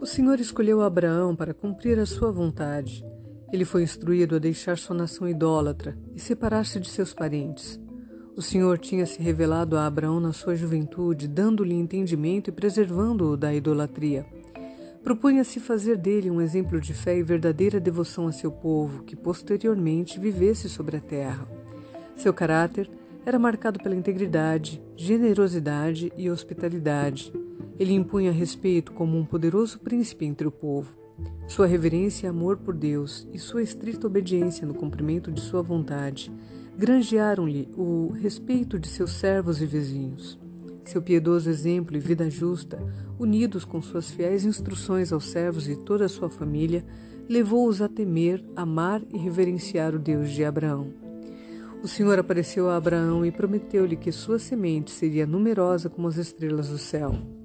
O Senhor escolheu Abraão para cumprir a sua vontade. Ele foi instruído a deixar sua nação idólatra e separar-se de seus parentes. O Senhor tinha se revelado a Abraão na sua juventude, dando-lhe entendimento e preservando-o da idolatria. Propunha-se fazer dele um exemplo de fé e verdadeira devoção a seu povo, que posteriormente vivesse sobre a terra. Seu caráter era marcado pela integridade, generosidade e hospitalidade. Ele impunha respeito como um poderoso príncipe entre o povo. Sua reverência e amor por Deus e sua estrita obediência no cumprimento de sua vontade granjearam-lhe o respeito de seus servos e vizinhos. Seu piedoso exemplo e vida justa, unidos com suas fiéis instruções aos servos e toda a sua família, levou-os a temer, amar e reverenciar o Deus de Abraão. O Senhor apareceu a Abraão e prometeu-lhe que sua semente seria numerosa como as estrelas do céu.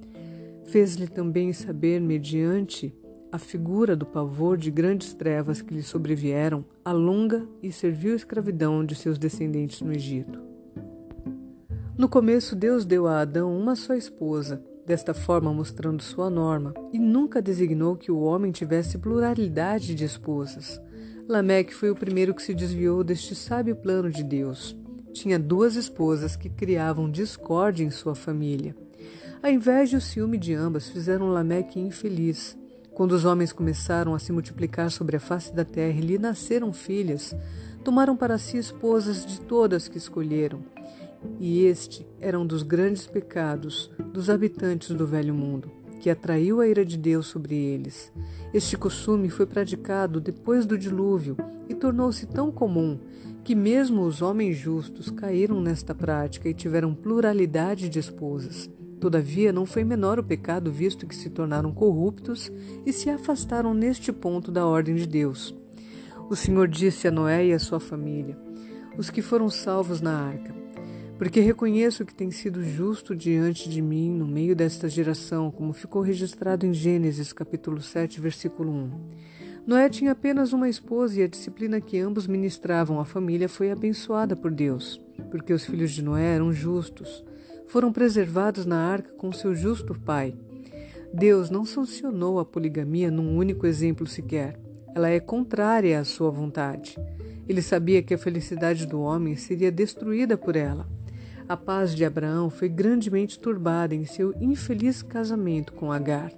Fez-lhe também saber, mediante a figura do pavor de grandes trevas que lhe sobrevieram, a longa e servil escravidão de seus descendentes no Egito. No começo, Deus deu a Adão uma só esposa, desta forma mostrando sua norma, e nunca designou que o homem tivesse pluralidade de esposas. Lameque foi o primeiro que se desviou deste sábio plano de Deus. Tinha duas esposas que criavam discórdia em sua família. A inveja e o ciúme de ambas fizeram Lameque infeliz. Quando os homens começaram a se multiplicar sobre a face da terra e lhe nasceram filhas, tomaram para si esposas de todas que escolheram. E este era um dos grandes pecados dos habitantes do velho mundo, que atraiu a ira de Deus sobre eles. Este costume foi praticado depois do dilúvio e tornou-se tão comum que mesmo os homens justos caíram nesta prática e tiveram pluralidade de esposas. Todavia, não foi menor o pecado, visto que se tornaram corruptos e se afastaram neste ponto da ordem de Deus. O Senhor disse a Noé e a sua família, os que foram salvos na arca: Porque reconheço que tem sido justo diante de mim no meio desta geração, como ficou registrado em Gênesis capítulo 7, versículo 1. Noé tinha apenas uma esposa e a disciplina que ambos ministravam à família foi abençoada por Deus, porque os filhos de Noé eram justos foram preservados na arca com seu justo pai. Deus não sancionou a poligamia num único exemplo sequer. Ela é contrária à sua vontade. Ele sabia que a felicidade do homem seria destruída por ela. A paz de Abraão foi grandemente turbada em seu infeliz casamento com Agar.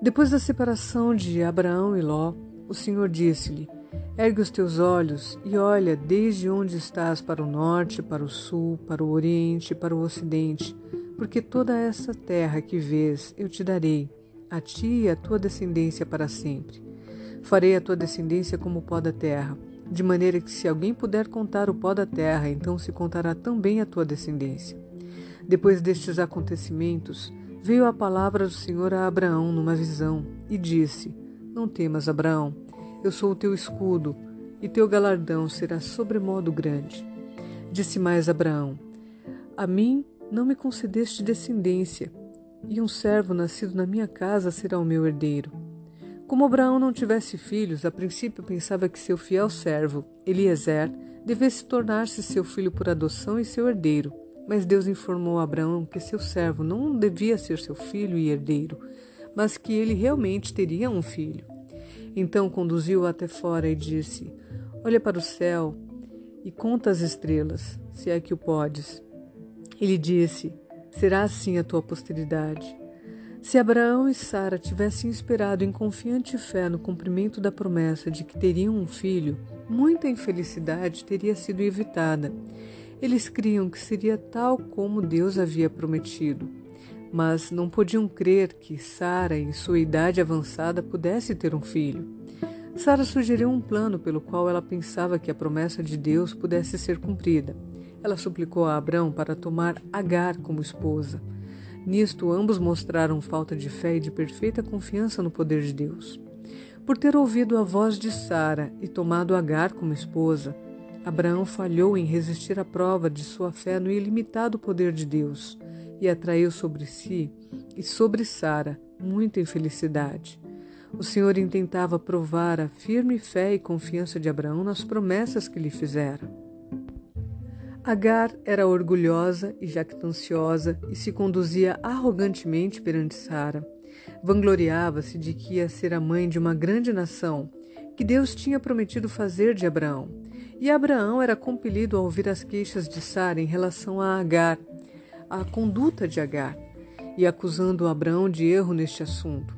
Depois da separação de Abraão e Ló, o Senhor disse-lhe: Ergue os teus olhos e olha desde onde estás para o norte, para o sul, para o oriente, para o ocidente, porque toda essa terra que vês eu te darei, a ti e a tua descendência para sempre. Farei a tua descendência como o pó da terra, de maneira que se alguém puder contar o pó da terra, então se contará também a tua descendência. Depois destes acontecimentos, veio a palavra do Senhor a Abraão numa visão e disse: Não temas, Abraão eu sou o teu escudo, e teu galardão será sobremodo grande. Disse mais Abraão: A mim não me concedeste descendência, e um servo nascido na minha casa será o meu herdeiro. Como Abraão não tivesse filhos, a princípio pensava que seu fiel servo, Eliezer, devesse tornar-se seu filho por adoção e seu herdeiro. Mas Deus informou Abraão que seu servo não devia ser seu filho e herdeiro, mas que ele realmente teria um filho. Então conduziu-o até fora e disse: Olha para o céu e conta as estrelas, se é que o podes. Ele disse: Será assim a tua posteridade. Se Abraão e Sara tivessem esperado em confiante fé no cumprimento da promessa de que teriam um filho, muita infelicidade teria sido evitada. Eles criam que seria tal como Deus havia prometido mas não podiam crer que Sara, em sua idade avançada, pudesse ter um filho. Sara sugeriu um plano pelo qual ela pensava que a promessa de Deus pudesse ser cumprida. Ela suplicou a Abrão para tomar Agar como esposa. Nisto, ambos mostraram falta de fé e de perfeita confiança no poder de Deus. Por ter ouvido a voz de Sara e tomado Agar como esposa, Abraão falhou em resistir à prova de sua fé no ilimitado poder de Deus e atraiu sobre si e sobre Sara muita infelicidade. O Senhor intentava provar a firme fé e confiança de Abraão nas promessas que lhe fizera. Agar era orgulhosa e jactanciosa e se conduzia arrogantemente perante Sara. Vangloriava-se de que ia ser a mãe de uma grande nação, que Deus tinha prometido fazer de Abraão. E Abraão era compelido a ouvir as queixas de Sara em relação a Agar, a conduta de Agar, e acusando Abraão de erro neste assunto.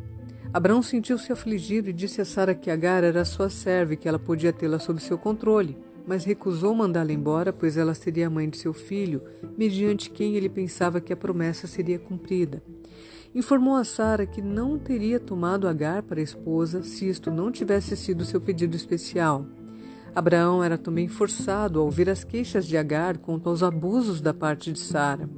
Abraão sentiu-se afligido e disse a Sara que Agar era sua serva e que ela podia tê-la sob seu controle, mas recusou mandá-la embora, pois ela seria a mãe de seu filho, mediante quem ele pensava que a promessa seria cumprida. Informou a Sara que não teria tomado Agar para esposa se isto não tivesse sido seu pedido especial. Abraão era também forçado a ouvir as queixas de Agar quanto aos abusos da parte de Sara.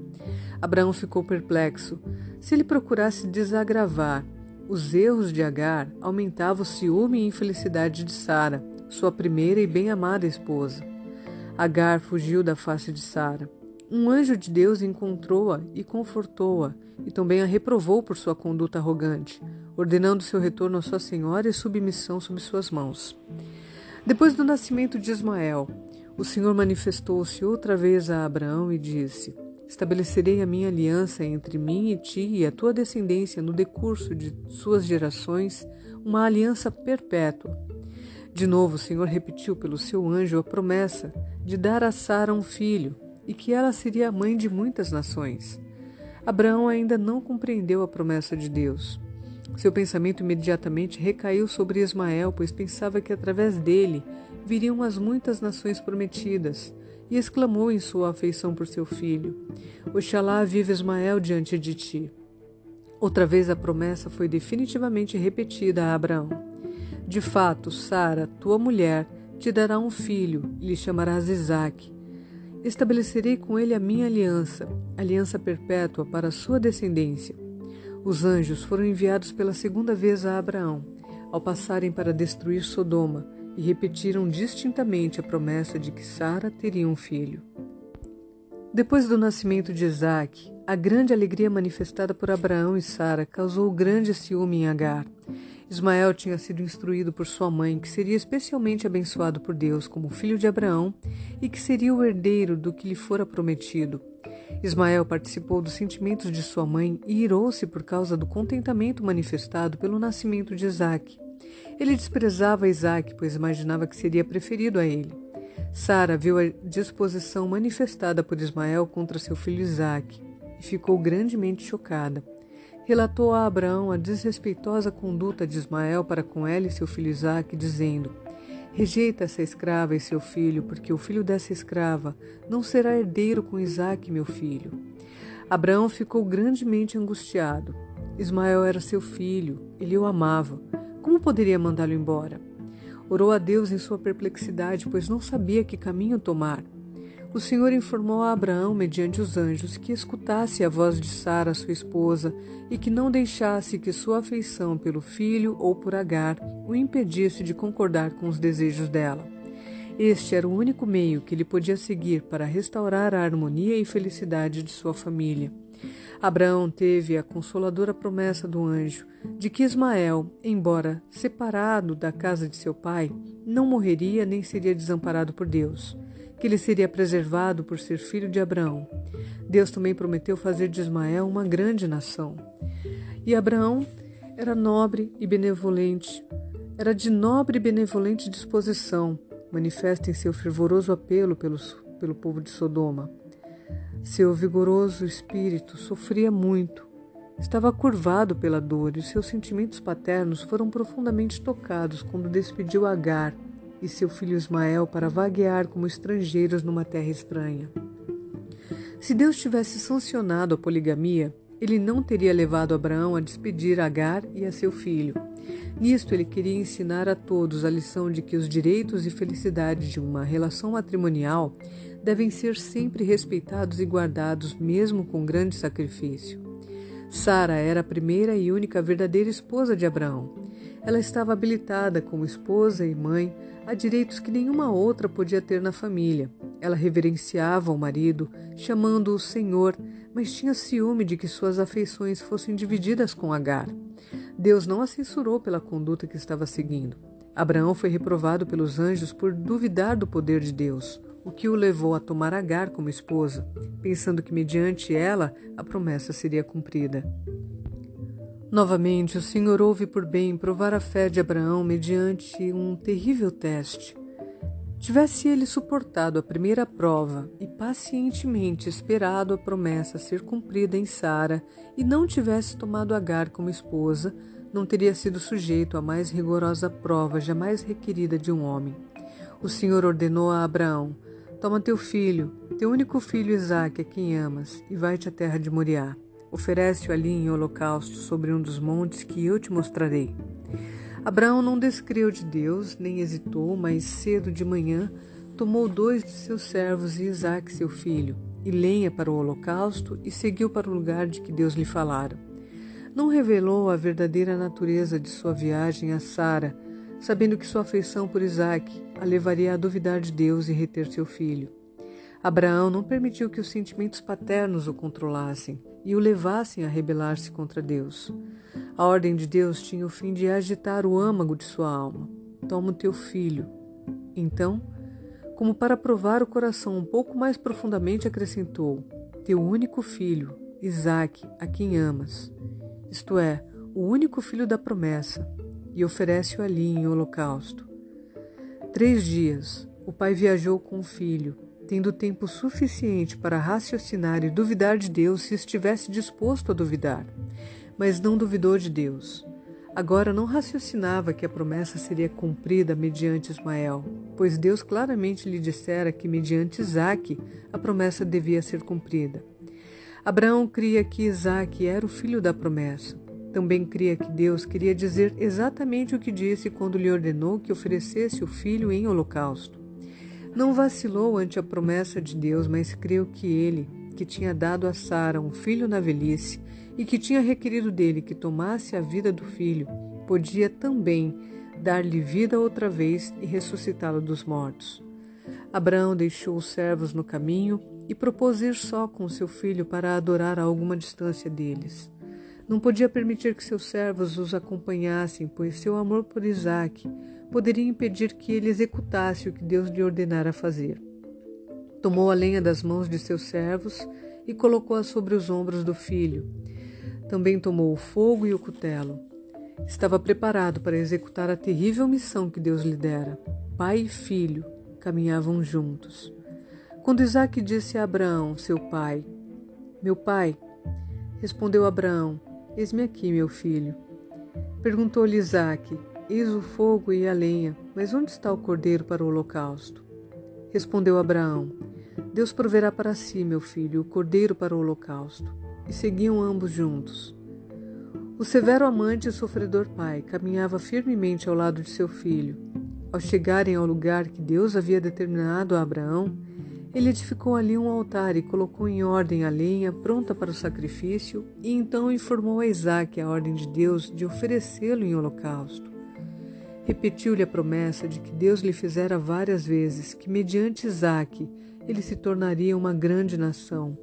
Abraão ficou perplexo. Se ele procurasse desagravar os erros de Agar, aumentava o ciúme e infelicidade de Sara, sua primeira e bem-amada esposa. Agar fugiu da face de Sara. Um anjo de Deus encontrou-a e confortou-a, e também a reprovou por sua conduta arrogante, ordenando seu retorno à sua senhora e submissão sob suas mãos. Depois do nascimento de Ismael, o Senhor manifestou-se outra vez a Abraão e disse: Estabelecerei a minha aliança entre mim e ti e a tua descendência no decurso de suas gerações, uma aliança perpétua. De novo, o Senhor repetiu pelo seu anjo a promessa de dar a Sara um filho e que ela seria a mãe de muitas nações. Abraão ainda não compreendeu a promessa de Deus. Seu pensamento imediatamente recaiu sobre Ismael, pois pensava que através dele viriam as muitas nações prometidas, e exclamou em sua afeição por seu filho: Oxalá vive Ismael diante de ti. Outra vez a promessa foi definitivamente repetida a Abraão. De fato, Sara, tua mulher, te dará um filho, e lhe chamarás Isaque. Estabelecerei com ele a minha aliança, aliança perpétua para a sua descendência. Os anjos foram enviados pela segunda vez a Abraão, ao passarem para destruir Sodoma, e repetiram distintamente a promessa de que Sara teria um filho. Depois do nascimento de Isaac, a grande alegria manifestada por Abraão e Sara causou grande ciúme em Agar. Ismael tinha sido instruído por sua mãe que seria especialmente abençoado por Deus como filho de Abraão e que seria o herdeiro do que lhe fora prometido. Ismael participou dos sentimentos de sua mãe e irou-se por causa do contentamento manifestado pelo nascimento de Isaac. Ele desprezava Isaac, pois imaginava que seria preferido a ele. Sara viu a disposição manifestada por Ismael contra seu filho Isaac e ficou grandemente chocada. Relatou a Abraão a desrespeitosa conduta de Ismael para com ela e seu filho Isaac, dizendo: Rejeita essa escrava e seu filho, porque o filho dessa escrava não será herdeiro com Isaque, meu filho. Abraão ficou grandemente angustiado. Ismael era seu filho, ele o amava. Como poderia mandá-lo embora? Orou a Deus em sua perplexidade, pois não sabia que caminho tomar. O Senhor informou a Abraão, mediante os anjos, que escutasse a voz de Sara, sua esposa, e que não deixasse que sua afeição pelo filho ou por Agar o impedisse de concordar com os desejos dela. Este era o único meio que ele podia seguir para restaurar a harmonia e felicidade de sua família. Abraão teve a consoladora promessa do anjo de que Ismael, embora separado da casa de seu pai, não morreria nem seria desamparado por Deus que ele seria preservado por ser filho de Abraão. Deus também prometeu fazer de Ismael uma grande nação. E Abraão era nobre e benevolente, era de nobre e benevolente disposição, manifesta em seu fervoroso apelo pelos, pelo povo de Sodoma. Seu vigoroso espírito sofria muito, estava curvado pela dor e seus sentimentos paternos foram profundamente tocados quando despediu Agar, e seu filho Ismael para vaguear como estrangeiros numa terra estranha. Se Deus tivesse sancionado a poligamia, ele não teria levado Abraão a despedir Agar e a seu filho. Nisto, ele queria ensinar a todos a lição de que os direitos e felicidades de uma relação matrimonial devem ser sempre respeitados e guardados, mesmo com grande sacrifício. Sara era a primeira e única verdadeira esposa de Abraão. Ela estava habilitada como esposa e mãe a direitos que nenhuma outra podia ter na família. Ela reverenciava o marido, chamando-o Senhor, mas tinha ciúme de que suas afeições fossem divididas com Agar. Deus não a censurou pela conduta que estava seguindo. Abraão foi reprovado pelos anjos por duvidar do poder de Deus, o que o levou a tomar Agar como esposa, pensando que mediante ela a promessa seria cumprida. Novamente, o Senhor houve por bem provar a fé de Abraão mediante um terrível teste. Tivesse ele suportado a primeira prova e pacientemente esperado a promessa ser cumprida em Sara e não tivesse tomado Agar como esposa, não teria sido sujeito à mais rigorosa prova jamais requerida de um homem. O Senhor ordenou a Abraão: Toma teu filho, teu único filho Isaque, a quem amas, e vai-te à terra de Moriá. Oferece-o ali em holocausto sobre um dos montes que eu te mostrarei. Abraão não descreu de Deus, nem hesitou, mas cedo de manhã tomou dois de seus servos e Isaque, seu filho, e lenha para o holocausto e seguiu para o lugar de que Deus lhe falara. Não revelou a verdadeira natureza de sua viagem a Sara, sabendo que sua afeição por Isaque a levaria a duvidar de Deus e reter seu filho. Abraão não permitiu que os sentimentos paternos o controlassem e o levassem a rebelar-se contra Deus. A ordem de Deus tinha o fim de agitar o âmago de sua alma. Toma o teu filho. Então, como para provar o coração um pouco mais profundamente, acrescentou: Teu único filho, Isaque, a quem amas, isto é, o único filho da promessa, e oferece-o ali em holocausto. Três dias, o pai viajou com o filho tendo tempo suficiente para raciocinar e duvidar de Deus se estivesse disposto a duvidar, mas não duvidou de Deus. Agora não raciocinava que a promessa seria cumprida mediante Ismael, pois Deus claramente lhe dissera que mediante Isaque a promessa devia ser cumprida. Abraão cria que Isaque era o filho da promessa. Também cria que Deus queria dizer exatamente o que disse quando lhe ordenou que oferecesse o filho em holocausto. Não vacilou ante a promessa de Deus, mas creu que ele, que tinha dado a Sara um filho na velhice e que tinha requerido dele que tomasse a vida do filho, podia também dar-lhe vida outra vez e ressuscitá-lo dos mortos. Abraão deixou os servos no caminho e propôs ir só com seu filho para adorar a alguma distância deles. Não podia permitir que seus servos os acompanhassem, pois seu amor por Isaque poderia impedir que ele executasse o que Deus lhe ordenara fazer. Tomou a lenha das mãos de seus servos e colocou-a sobre os ombros do filho. Também tomou o fogo e o cutelo. Estava preparado para executar a terrível missão que Deus lhe dera. Pai e filho caminhavam juntos. Quando Isaac disse a Abraão, seu pai, Meu pai, respondeu Abraão, Eis-me aqui, meu filho. Perguntou-lhe Isaac, Eis o fogo e a lenha, mas onde está o cordeiro para o holocausto? Respondeu Abraão: Deus proverá para si, meu filho, o cordeiro para o holocausto. E seguiam ambos juntos. O severo amante e sofredor pai caminhava firmemente ao lado de seu filho. Ao chegarem ao lugar que Deus havia determinado a Abraão, ele edificou ali um altar e colocou em ordem a lenha pronta para o sacrifício, e então informou a Isaque a ordem de Deus de oferecê-lo em holocausto. Repetiu-lhe a promessa de que Deus lhe fizera várias vezes que, mediante Isaque, ele se tornaria uma grande nação,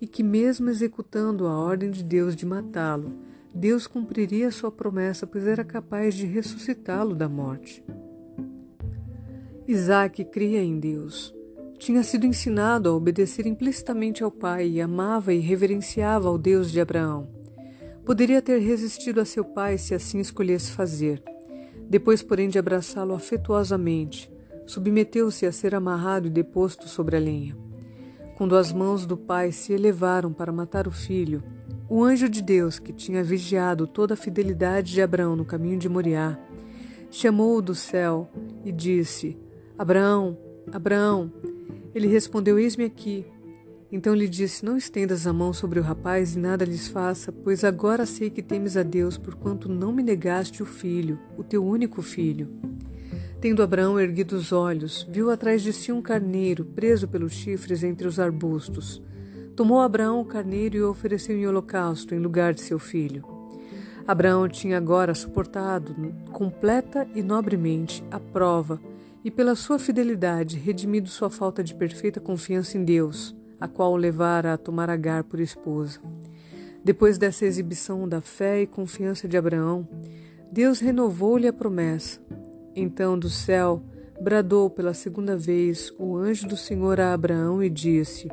e que, mesmo executando a ordem de Deus de matá-lo, Deus cumpriria sua promessa, pois era capaz de ressuscitá-lo da morte. Isaque cria em Deus. Tinha sido ensinado a obedecer implicitamente ao pai e amava e reverenciava ao Deus de Abraão. Poderia ter resistido a seu pai se assim escolhesse fazer depois, porém, de abraçá-lo afetuosamente, submeteu-se a ser amarrado e deposto sobre a lenha. Quando as mãos do pai se elevaram para matar o filho, o anjo de Deus, que tinha vigiado toda a fidelidade de Abraão no caminho de Moriá, chamou-o do céu e disse: Abraão, Abraão. Ele respondeu: Eis-me aqui. Então lhe disse: Não estendas a mão sobre o rapaz e nada lhes faça, pois agora sei que temes a Deus, porquanto não me negaste o filho, o teu único filho. Tendo Abraão erguido os olhos, viu atrás de si um carneiro, preso pelos chifres entre os arbustos. Tomou Abraão o carneiro e o ofereceu em holocausto, em lugar de seu filho. Abraão tinha agora suportado completa e nobremente a prova e, pela sua fidelidade, redimido sua falta de perfeita confiança em Deus a qual o levara a tomar Agar por esposa. Depois dessa exibição da fé e confiança de Abraão, Deus renovou-lhe a promessa. Então, do céu, bradou pela segunda vez o anjo do Senhor a Abraão e disse: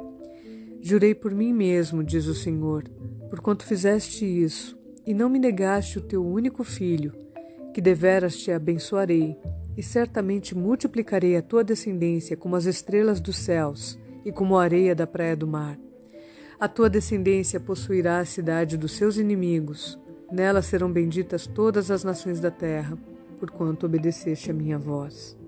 Jurei por mim mesmo, diz o Senhor, porquanto fizeste isso, e não me negaste o teu único filho, que deveras te abençoarei, e certamente multiplicarei a tua descendência como as estrelas dos céus e como a areia da praia do mar. A tua descendência possuirá a cidade dos seus inimigos, nela serão benditas todas as nações da terra, porquanto obedeceste a minha voz.